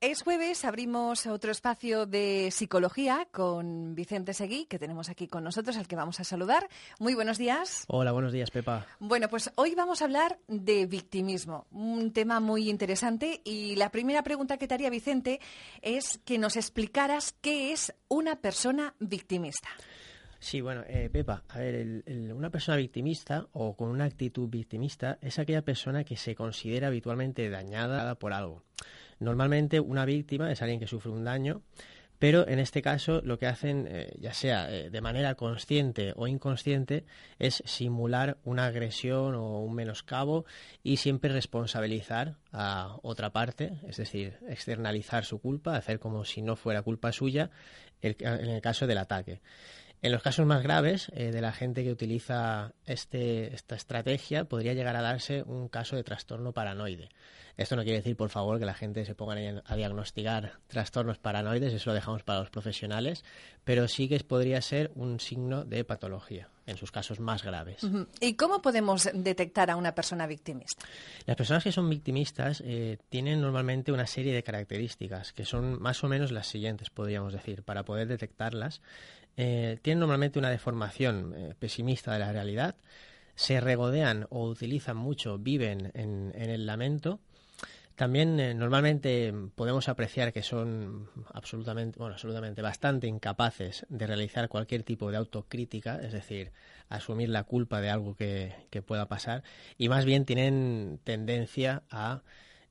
Es jueves, abrimos otro espacio de psicología con Vicente Seguí, que tenemos aquí con nosotros, al que vamos a saludar. Muy buenos días. Hola, buenos días, Pepa. Bueno, pues hoy vamos a hablar de victimismo, un tema muy interesante. Y la primera pregunta que te haría, Vicente, es que nos explicaras qué es una persona victimista. Sí, bueno, eh, Pepa, a ver, una persona victimista o con una actitud victimista es aquella persona que se considera habitualmente dañada por algo. Normalmente una víctima es alguien que sufre un daño, pero en este caso lo que hacen, eh, ya sea eh, de manera consciente o inconsciente, es simular una agresión o un menoscabo y siempre responsabilizar a otra parte, es decir, externalizar su culpa, hacer como si no fuera culpa suya en el caso del ataque. En los casos más graves eh, de la gente que utiliza este, esta estrategia podría llegar a darse un caso de trastorno paranoide. Esto no quiere decir, por favor, que la gente se ponga a diagnosticar trastornos paranoides, eso lo dejamos para los profesionales, pero sí que podría ser un signo de patología en sus casos más graves. ¿Y cómo podemos detectar a una persona victimista? Las personas que son victimistas eh, tienen normalmente una serie de características que son más o menos las siguientes, podríamos decir, para poder detectarlas. Eh, tienen normalmente una deformación eh, pesimista de la realidad, se regodean o utilizan mucho, viven en el lamento, también eh, normalmente podemos apreciar que son absolutamente, bueno, absolutamente bastante incapaces de realizar cualquier tipo de autocrítica, es decir, asumir la culpa de algo que, pueda pasar, y más bien tienen tendencia a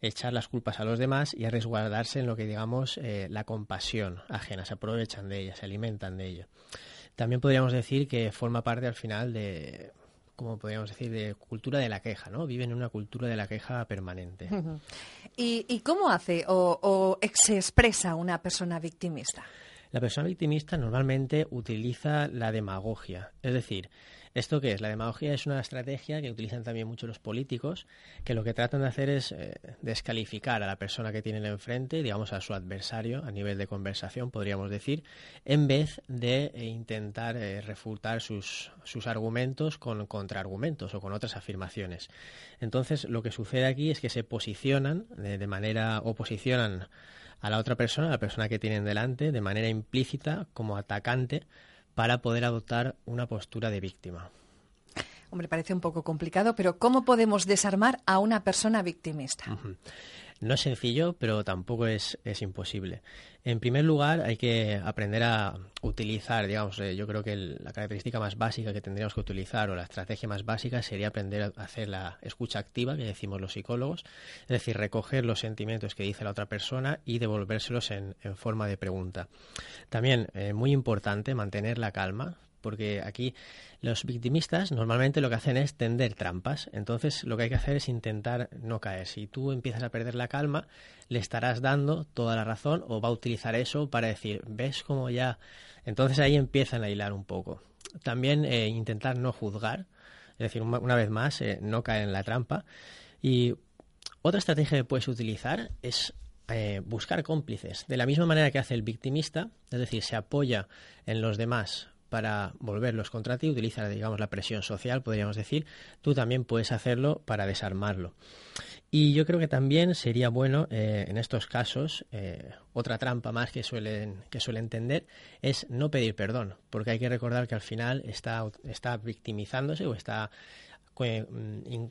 echar las culpas a los demás y a resguardarse en lo que digamos eh, la compasión ajena, se aprovechan de ella, se alimentan de ella. También podríamos decir que forma parte al final de como podríamos decir, de cultura de la queja, ¿no? Viven en una cultura de la queja permanente. ¿Y, cómo hace o, o se expresa una persona victimista? La persona victimista normalmente utiliza la demagogia, es decir, ¿Esto qué es? La demagogia es una estrategia que utilizan también muchos los políticos, que lo que tratan de hacer es eh, descalificar a la persona que tienen enfrente, digamos a su adversario, a nivel de conversación, podríamos decir, en vez de eh, intentar eh, refutar sus, sus argumentos con contraargumentos o con otras afirmaciones. Entonces, lo que sucede aquí es que se posicionan de manera, o posicionan a la otra persona, a la persona que tienen delante, de manera implícita como atacante para poder adoptar una postura de víctima. Hombre, parece un poco complicado, pero ¿cómo podemos desarmar a una persona victimista? No es sencillo, pero tampoco es, es, imposible. En primer lugar, hay que aprender a utilizar, digamos, eh, yo creo que la característica más básica que tendríamos que utilizar o la estrategia más básica sería aprender a hacer la escucha activa, que decimos los psicólogos, es decir, recoger los sentimientos que dice la otra persona y devolvérselos en, forma de pregunta. También, eh, muy importante, mantener la calma, porque aquí los victimistas normalmente lo que hacen es tender trampas. Entonces lo que hay que hacer es intentar no caer. Si tú empiezas a perder la calma, le estarás dando toda la razón o va a utilizar eso para decir, ¿ves cómo ya? Entonces ahí empiezan a hilar un poco. También eh, intentar no juzgar, es decir, una, vez más, eh, no caer en la trampa. Y otra estrategia que puedes utilizar es eh, buscar cómplices. De la misma manera que hace el victimista, es decir, se apoya en los demás para volverlos contra ti, utiliza, digamos, la presión social, podríamos decir, tú también puedes hacerlo para desarmarlo. Y yo creo que también sería bueno, eh, en estos casos, eh, otra trampa más que suelen, que suelen entender es no pedir perdón, porque hay que recordar que al final está, está victimizándose o está mm,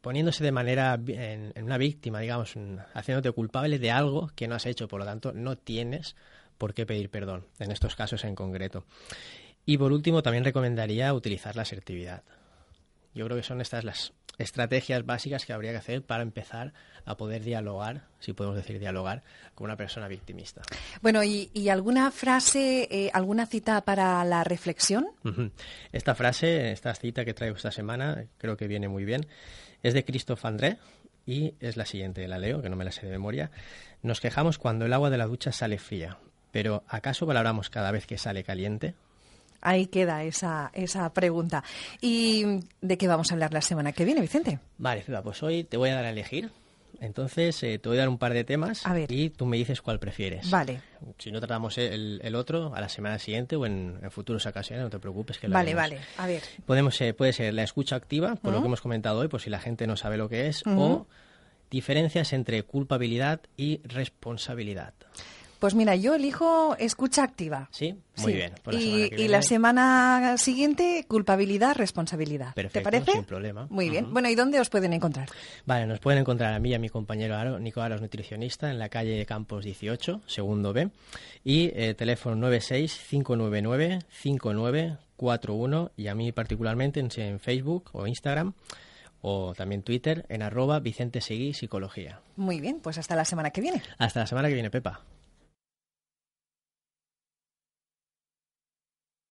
poniéndose de manera en, en, una víctima, digamos, haciéndote culpable de algo que no has hecho, por lo tanto, no tienes por qué pedir perdón, en estos casos en concreto. Y por último, también recomendaría utilizar la asertividad. Yo creo que son estas las estrategias básicas que habría que hacer para empezar a poder dialogar, si podemos decir dialogar, con una persona victimista. Bueno, ¿y, alguna frase, eh, alguna cita para la reflexión? Esta frase, esta cita que traigo esta semana, creo que viene muy bien. Es de Christophe André y es la siguiente, la leo, que no me la sé de memoria. Nos quejamos cuando el agua de la ducha sale fría, pero ¿acaso valoramos cada vez que sale caliente? Ahí queda esa, esa pregunta. ¿Y de qué vamos a hablar la semana que viene, Vicente? Vale, pues hoy te voy a dar a elegir. Entonces, eh, te voy a dar un par de temas y tú me dices cuál prefieres. Vale. Si no tratamos el, otro, a la semana siguiente o en, futuras ocasiones, no te preocupes que lo Vale, vale. A ver. Podemos, puede ser la escucha activa, por lo que hemos comentado hoy, por si la gente no sabe lo que es, o diferencias entre culpabilidad y responsabilidad. Pues mira, yo elijo escucha activa. Sí, muy bien. Pues y, la semana siguiente, culpabilidad, responsabilidad. Perfecto, ¿Te parece? Sin problema. Muy bien. Bueno, ¿y dónde os pueden encontrar? Vale, nos pueden encontrar a mí y a mi compañero Aro, Nico Aros, nutricionista, en la calle Campos 18, segundo B, y eh, teléfono 96-599-5941, y a mí particularmente en, en Facebook o Instagram o también Twitter en arroba Vicente Seguí Psicología. Muy bien, pues hasta la semana que viene. Hasta la semana que viene, Pepa.